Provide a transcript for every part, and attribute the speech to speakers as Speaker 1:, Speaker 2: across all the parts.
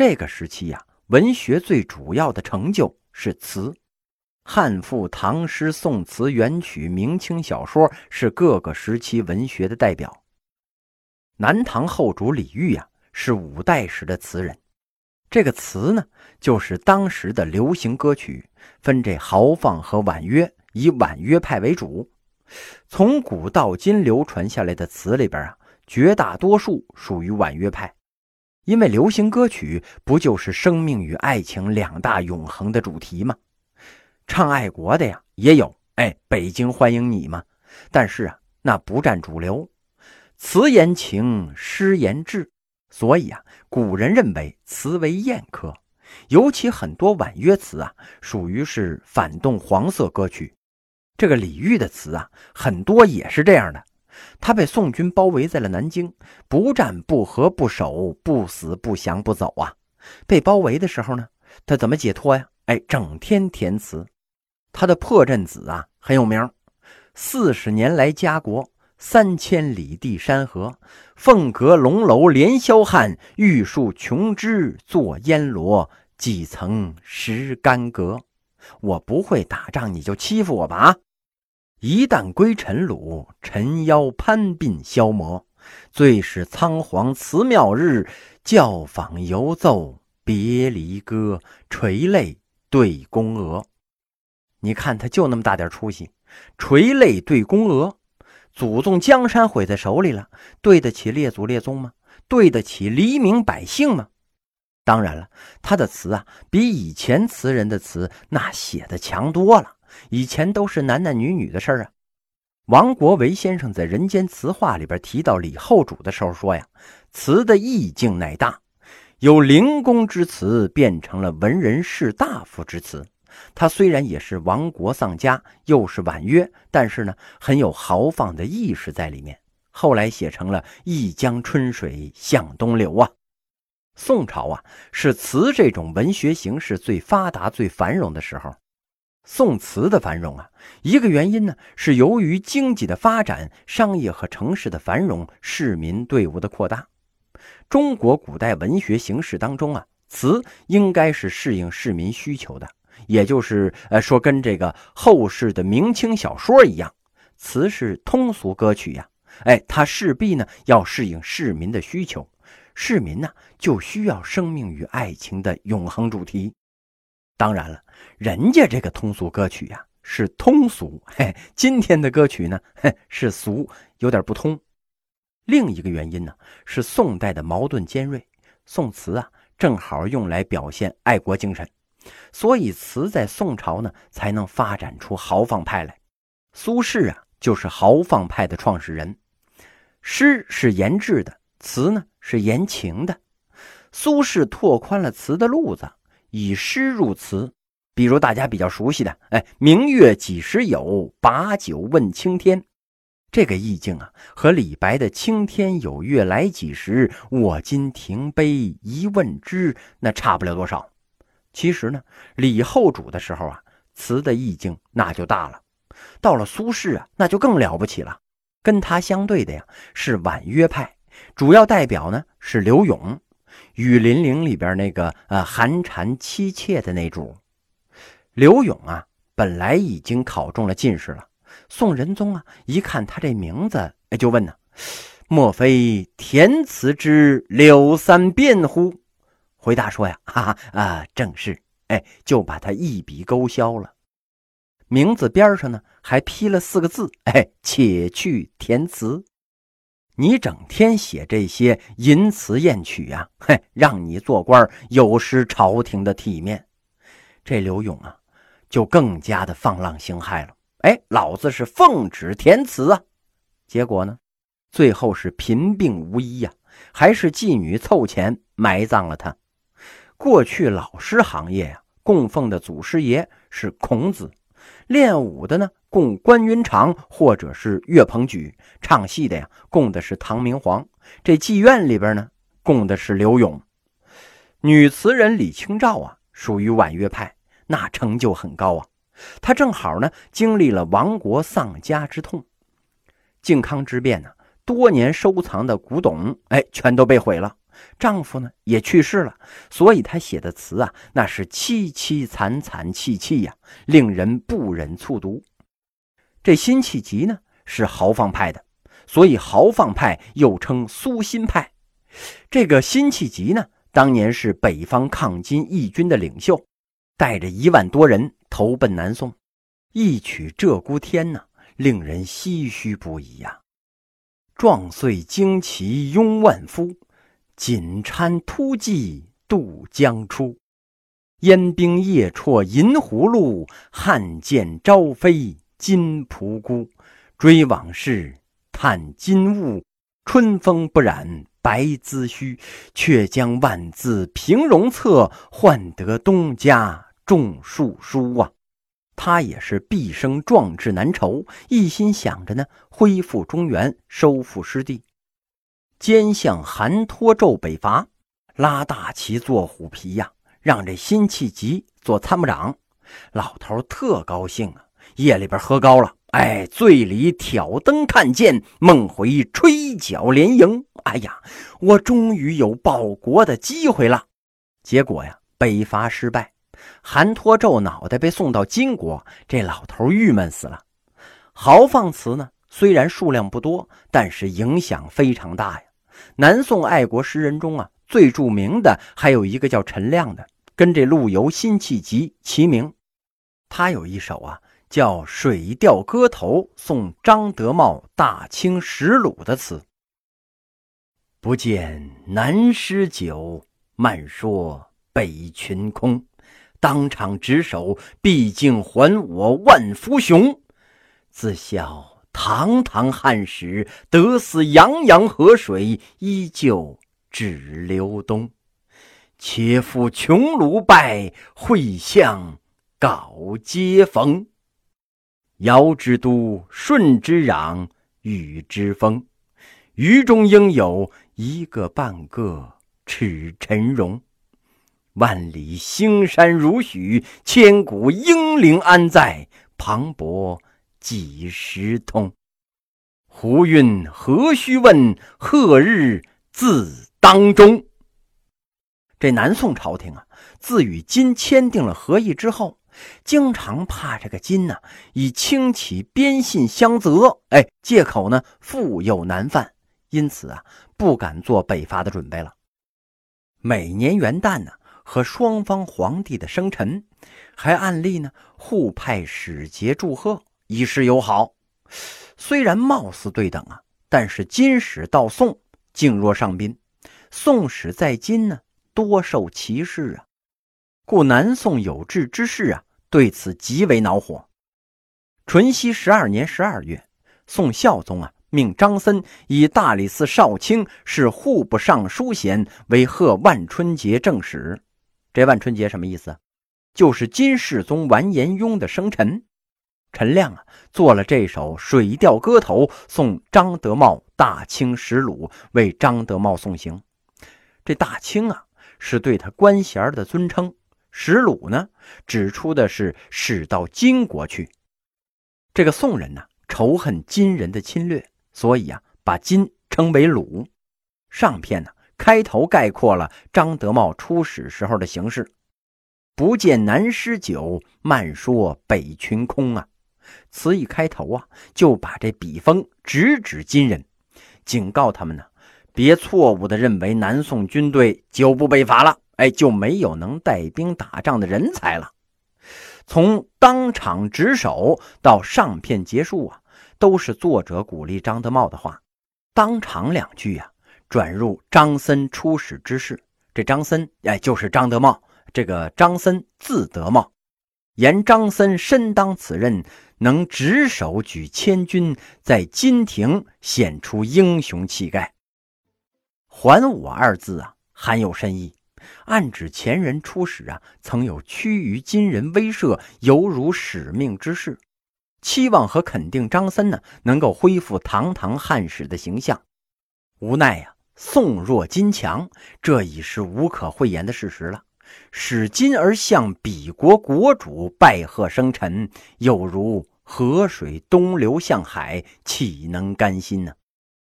Speaker 1: 这个时期呀，文学最主要的成就是词，汉赋、唐诗、宋词、元曲、明清小说是各个时期文学的代表。南唐后主李煜呀，是五代时的词人。这个词呢，就是当时的流行歌曲，分这豪放和婉约，以婉约派为主。从古到今流传下来的词里边啊，绝大多数属于婉约派，因为流行歌曲不就是生命与爱情两大永恒的主题吗？唱爱国的呀也有，哎，北京欢迎你嘛。但是啊，那不占主流，词言情，诗言志。所以啊，古人认为词为艳科，尤其很多婉约词啊，属于是反动黄色歌曲。这个李煜的词啊，很多也是这样的。他被宋军包围在了南京，不战不和不守，不死不降不走啊。被包围的时候呢，他怎么解脱呀？哎，整天填词。他的破阵子啊很有名，四十年来家国。三千里地山河，凤阁龙楼连霄汉，玉树琼枝作烟罗，几层石干阁。我不会打仗，你就欺负我吧！啊！一旦归尘虏，陈腰攀鬓消磨。最是仓皇辞庙日，教坊犹奏别离歌，垂泪对宫娥。你看他就那么大点出息，垂泪对宫娥。祖宗江山毁在手里了，对得起列祖列宗吗？对得起黎民百姓吗？当然了，他的词啊，比以前词人的词那写的强多了。以前都是男男女女的事儿啊。王国维先生在《人间词话》里边提到李后主的时候说呀：“词的意境乃大，由灵公之词变成了文人士大夫之词。”他虽然也是亡国丧家，又是婉约，但是呢，很有豪放的意识在里面。后来写成了“一江春水向东流”啊。宋朝啊，是词这种文学形式最发达、最繁荣的时候。宋词的繁荣啊，一个原因呢，是由于经济的发展、商业和城市的繁荣、市民队伍的扩大。中国古代文学形式当中啊，词应该是适应市民需求的。也就是呃说，跟这个后世的明清小说一样，词是通俗歌曲呀。哎，它势必呢要适应市民的需求，市民呢就需要生命与爱情的永恒主题。当然了，人家这个通俗歌曲呀是通俗，嘿，今天的歌曲呢嘿是俗，有点不通。另一个原因呢是宋代的矛盾尖锐，宋词啊正好用来表现爱国精神。所以词在宋朝呢，才能发展出豪放派来。苏轼啊，就是豪放派的创始人。诗是言志的，词呢是言情的。苏轼拓宽了词的路子，以诗入词。比如大家比较熟悉的，哎，“明月几时有，把酒问青天”，这个意境啊，和李白的“青天有月来几时，我今停杯一问之”那差不了多少。其实呢，李后主的时候啊，词的意境那就大了；到了苏轼啊，那就更了不起了。跟他相对的呀是婉约派，主要代表呢是柳永，《雨霖铃》里边那个呃寒蝉凄切的那主。柳永啊，本来已经考中了进士了。宋仁宗啊，一看他这名字，哎就问呢：“莫非填词之柳三变乎？”回答说呀，哈哈啊，正是，哎，就把他一笔勾销了。名字边上呢还批了四个字，哎，且去填词。你整天写这些淫词艳曲呀，嘿，让你做官有失朝廷的体面。这刘勇啊，就更加的放浪形骸了。哎，老子是奉旨填词啊，结果呢，最后是贫病无医呀，还是妓女凑钱埋葬了他。过去老师行业呀，供奉的祖师爷是孔子；练武的呢，供关云长或者是岳鹏举；唱戏的呀，供的是唐明皇；这妓院里边呢，供的是刘永。女词人李清照啊，属于婉约派，那成就很高啊。她正好呢，经历了亡国丧家之痛。靖康之变呢，多年收藏的古董，哎，全都被毁了。丈夫呢也去世了，所以她写的词啊，那是凄凄惨惨戚戚呀，令人不忍卒读。这辛弃疾呢是豪放派的，所以豪放派又称苏辛派。这个辛弃疾呢，当年是北方抗金义军的领袖，带着一万多人投奔南宋，一曲《鹧鸪天》呢，令人唏嘘不已呀。壮岁旌旗拥万夫，锦衫突骑渡江出。烟兵夜绰银葫芦，汉剑朝飞金仆姑。追往事，叹今物，春风不染。白髭须，却将万字平戎策，换得东家种树书啊！他也是毕生壮志难酬，一心想着呢恢复中原，收复失地。奸相韩托胄北伐，拉大旗做虎皮呀，让这辛弃疾做参谋长。老头特高兴啊，夜里边喝高了。哎，醉里挑灯看剑，梦回吹角连营。哎呀，我终于有报国的机会了。结果呀，北伐失败，韩托胄脑袋被送到金国，这老头郁闷死了。豪放词呢，虽然数量不多，但是影响非常大呀。南宋爱国诗人中啊，最著名的还有一个叫陈亮的，跟这陆游、辛弃疾齐名。他有一首啊。叫《水调歌头·送张德茂大清石鲁》的词。不见南诗酒，漫说北群空。当场执手，毕竟还我万夫雄。自笑堂堂汉史，得似洋洋河水，依旧只流东。且负穷庐拜，会向稿接逢。尧之都，舜之壤，禹之封，余中应有一个半个齿陈荣。万里兴山如许，千古英灵安在？磅礴几时通？胡运何须问？贺日自当中。这南宋朝廷啊，自与金签订了和议之后。经常怕这个金呢，以轻启边信相责，哎，借口呢富有难犯，因此啊，不敢做北伐的准备了。每年元旦呢，和双方皇帝的生辰，还按例呢互派使节祝贺，以示友好。虽然貌似对等啊，但是金使到宋，敬若上宾；宋使在金呢，多受歧视啊。故南宋有志之士啊，对此极为恼火。淳熙十二年十二月，宋孝宗啊，命张森以大理寺少卿、是户部尚书衔为贺万春节正使。这万春节什么意思？就是金世宗完颜雍的生辰。陈亮啊，做了这首《水调歌头》，送张德茂大清石鲁，为张德茂送行。这大清啊，是对他官衔的尊称。石鲁呢，指出的是使到金国去。这个宋人呢，仇恨金人的侵略，所以啊，把金称为鲁。上片呢，开头概括了张德茂出使时候的形式：不见南师酒，漫说北群空啊。词一开头啊，就把这笔锋直指金人，警告他们呢，别错误的认为南宋军队就不北伐了。哎，就没有能带兵打仗的人才了。从当场值守到上片结束啊，都是作者鼓励张德茂的话。当场两句啊，转入张森出使之事。这张森哎，就是张德茂。这个张森字德茂，言张森身当此任，能执手举千军，在金庭显出英雄气概。还我二字啊，含有深意。暗指前人出使啊，曾有趋于金人威慑，犹如使命之事，期望和肯定张森呢能够恢复堂堂汉使的形象。无奈呀，宋弱金强，这已是无可讳言的事实了。使金而向彼国国主拜贺生辰，有如河水东流向海，岂能甘心呢？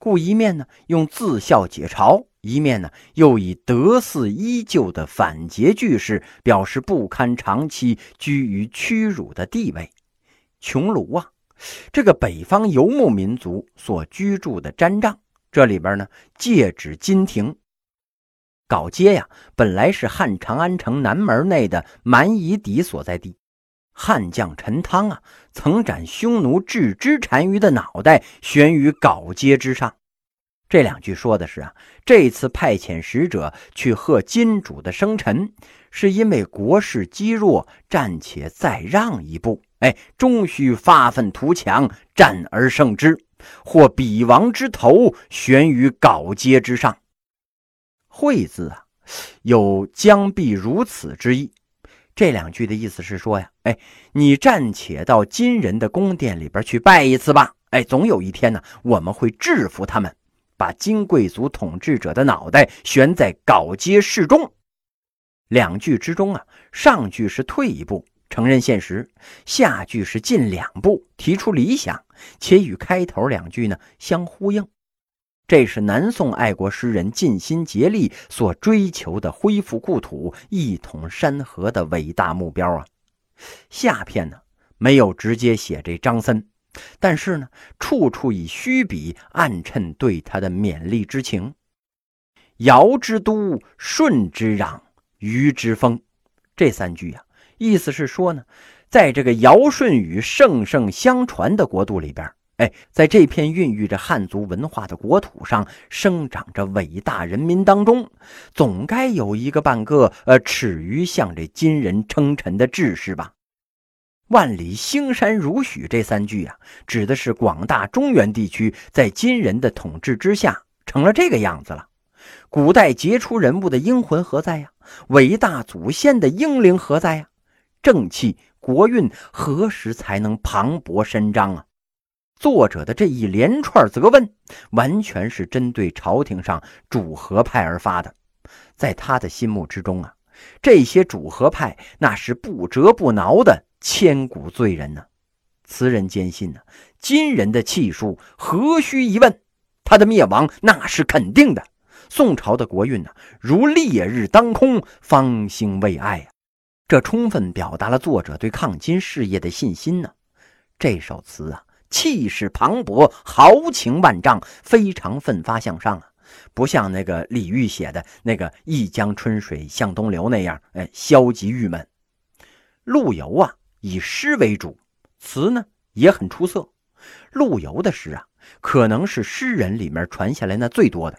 Speaker 1: 故一面呢用自笑解嘲，一面呢又以德嗣依旧的反诘句式表示不堪长期居于屈辱的地位。穹庐啊，这个北方游牧民族所居住的毡帐，这里边呢借指金庭。镐街呀，本来是汉长安城南门内的蛮夷邸所在地。汉将陈汤啊，曾斩匈奴郅支单于的脑袋，悬于皋街之上。这两句说的是啊，这次派遣使者去贺金主的生辰，是因为国势积弱，暂且再让一步。哎，终须发愤图强，战而胜之，或彼王之头悬于皋街之上。会字啊，有将必如此之意。这两句的意思是说呀，哎，你暂且到金人的宫殿里边去拜一次吧。哎，总有一天呢，我们会制服他们，把金贵族统治者的脑袋悬在镐街市中。两句之中啊，上句是退一步承认现实，下句是进两步提出理想，且与开头两句呢相呼应。这是南宋爱国诗人尽心竭力所追求的恢复故土、一统山河的伟大目标啊！下片呢没有直接写这张森，但是呢处处以虚笔暗衬对他的勉励之情。尧之都，舜之壤，禹之风，这三句啊，意思是说呢，在这个尧舜禹圣圣相传的国度里边。哎，在这片孕育着汉族文化的国土上，生长着伟大人民当中，总该有一个半个呃，耻于向这金人称臣的志士吧？万里兴山如许这三句啊，指的是广大中原地区在金人的统治之下成了这个样子了。古代杰出人物的英魂何在呀？伟大祖先的英灵何在呀？正气国运何时才能磅礴伸张啊？作者的这一连串责问，完全是针对朝廷上主和派而发的。在他的心目之中啊，这些主和派那是不折不挠的千古罪人呢。词人坚信呢，金人的气数何须疑问，他的灭亡那是肯定的。宋朝的国运呢，如烈日当空，方兴未艾啊。这充分表达了作者对抗金事业的信心呢。这首词啊。气势磅礴，豪情万丈，非常奋发向上啊！不像那个李煜写的那个“一江春水向东流”那样，哎，消极郁闷。陆游啊，以诗为主，词呢也很出色。陆游的诗啊，可能是诗人里面传下来那最多的，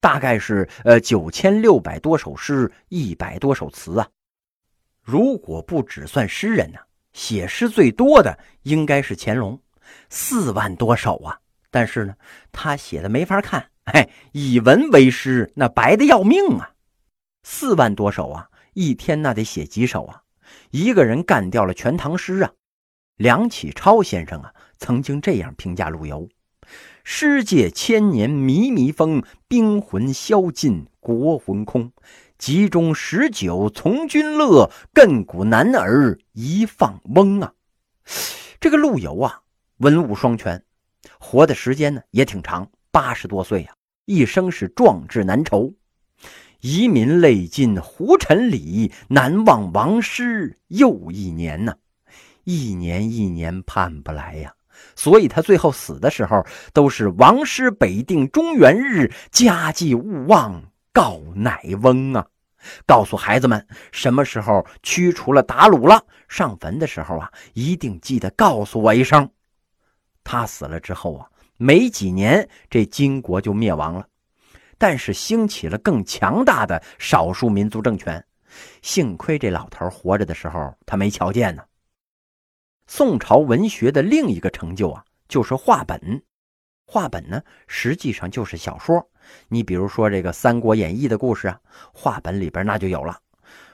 Speaker 1: 大概是呃九千六百多首诗，一百多首词啊。如果不只算诗人呢，写诗最多的应该是乾隆。四万多首啊！但是呢，他写的没法看，哎，以文为诗，那白的要命啊！四万多首啊，一天那得写几首啊？一个人干掉了全唐诗啊！梁启超先生啊，曾经这样评价陆游：“诗界千年靡靡风，兵魂消尽国魂空。集中十九从军乐，亘古男儿一放翁啊！”这个陆游啊。文武双全，活的时间呢也挺长，八十多岁呀，一生是壮志难酬。遗民泪尽胡尘里，难忘王师又一年呢。一年一年盼不来呀，所以他最后死的时候都是王师北定中原日，家祭勿忘告乃翁啊。告诉孩子们，什么时候驱除了鞑虏了，上坟的时候啊，一定记得告诉我一声。他死了之后啊，没几年，这金国就灭亡了，但是兴起了更强大的少数民族政权。幸亏这老头活着的时候，他没瞧见呢。宋朝文学的另一个成就啊，就是话本。话本呢，实际上就是小说。你比如说这个《三国演义》的故事啊，话本里边那就有了。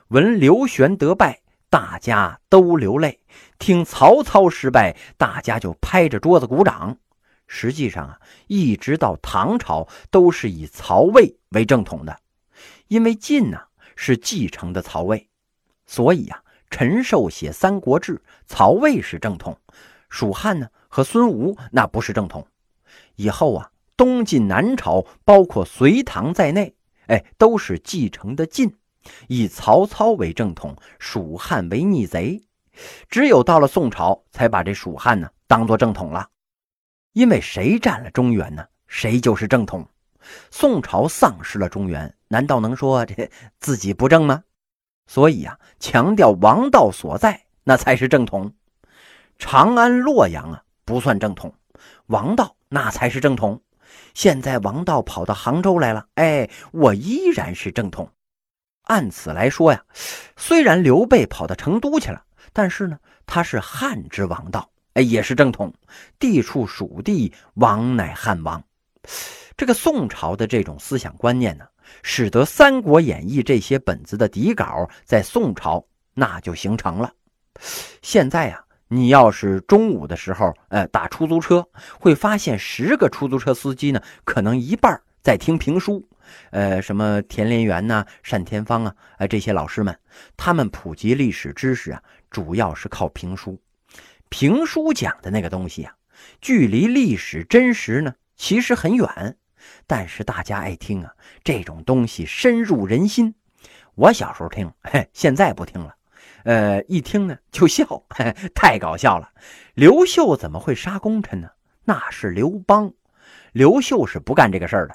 Speaker 1: 闻刘玄德败。大家都流泪，听曹操失败，大家就拍着桌子鼓掌。实际上啊，一直到唐朝都是以曹魏为正统的，因为晋呢是继承的曹魏，所以啊，陈寿写《三国志》，曹魏是正统，蜀汉呢和孙吴那不是正统。以后啊，东晋南朝，包括隋唐在内，哎，都是继承的晋，以曹操为正统，蜀汉为逆贼。只有到了宋朝，才把这蜀汉呢当做正统了。因为谁占了中原呢，谁就是正统。宋朝丧失了中原，难道能说这自己不正吗？所以啊，强调王道所在，那才是正统。长安、洛阳啊，不算正统，王道那才是正统。现在王道跑到杭州来了，哎，我依然是正统。按此来说呀，虽然刘备跑到成都去了，但是呢，他是汉之王道，哎，也是正统。地处蜀地，王乃汉王。这个宋朝的这种思想观念呢，使得《三国演义》这些本子的底稿在宋朝那就形成了。现在呀。你要是中午的时候，呃，打出租车，会发现十个出租车司机呢，可能一半在听评书，呃，什么田连元呐、单田芳啊，呃，这些老师们，他们普及历史知识啊，主要是靠评书。评书讲的那个东西啊，距离历史真实呢，其实很远，但是大家爱听啊，这种东西深入人心。我小时候听，嘿，现在不听了。呃，一听呢就笑，太搞笑了。刘秀怎么会杀功臣呢？那是刘邦，刘秀是不干这个事儿的。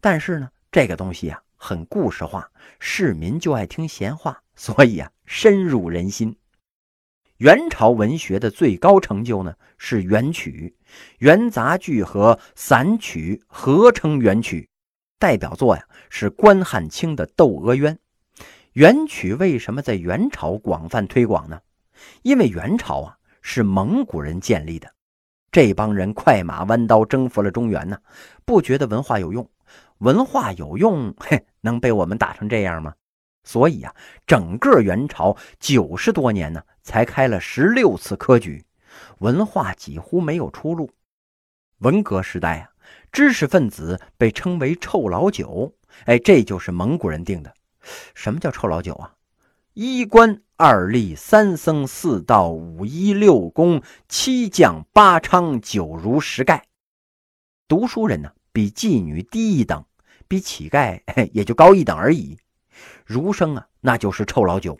Speaker 1: 但是呢，这个东西啊很故事化，市民就爱听闲话，所以啊深入人心。元朝文学的最高成就呢是元曲，元杂剧和散曲合称元曲，代表作呀是关汉卿的《窦娥冤》。元曲为什么在元朝广泛推广呢？因为元朝啊是蒙古人建立的，这帮人快马弯刀征服了中原呢，不觉得文化有用？文化有用，嘿，能被我们打成这样吗？所以啊，整个元朝九十多年呢，才开了十六次科举，文化几乎没有出路。文革时代啊，知识分子被称为臭老九，哎，这就是蒙古人定的。什么叫臭老九啊？一官二吏三僧四道五医六公七将八娼九儒十丐。读书人呢，比妓女低一等，比乞丐也就高一等而已。儒生啊，那就是臭老九。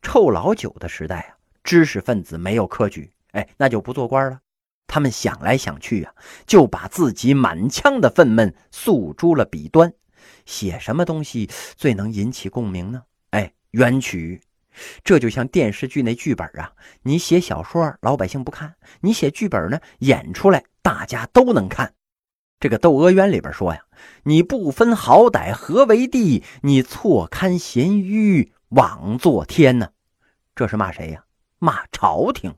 Speaker 1: 臭老九的时代啊，知识分子没有科举，哎，那就不做官了。他们想来想去啊，就把自己满腔的愤懑诉诸了笔端。写什么东西最能引起共鸣呢？哎，元曲，这就像电视剧那剧本啊。你写小说，老百姓不看；你写剧本呢，演出来大家都能看。这个《窦娥冤》里边说呀：“你不分好歹何为帝？你错堪咸愚枉做天呢？”这是骂谁呀？骂朝廷。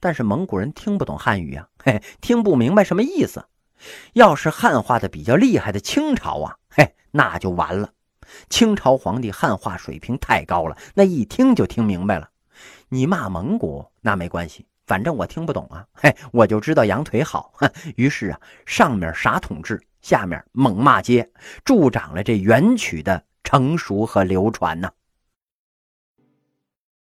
Speaker 1: 但是蒙古人听不懂汉语啊，嘿，听不明白什么意思。要是汉化的比较厉害的清朝啊，嘿。那就完了，清朝皇帝汉化水平太高了，那一听就听明白了。你骂蒙古那没关系，反正我听不懂啊，嘿，我就知道羊腿好。于是啊，上面啥统治，下面猛骂街，助长了这元曲的成熟和流传呢。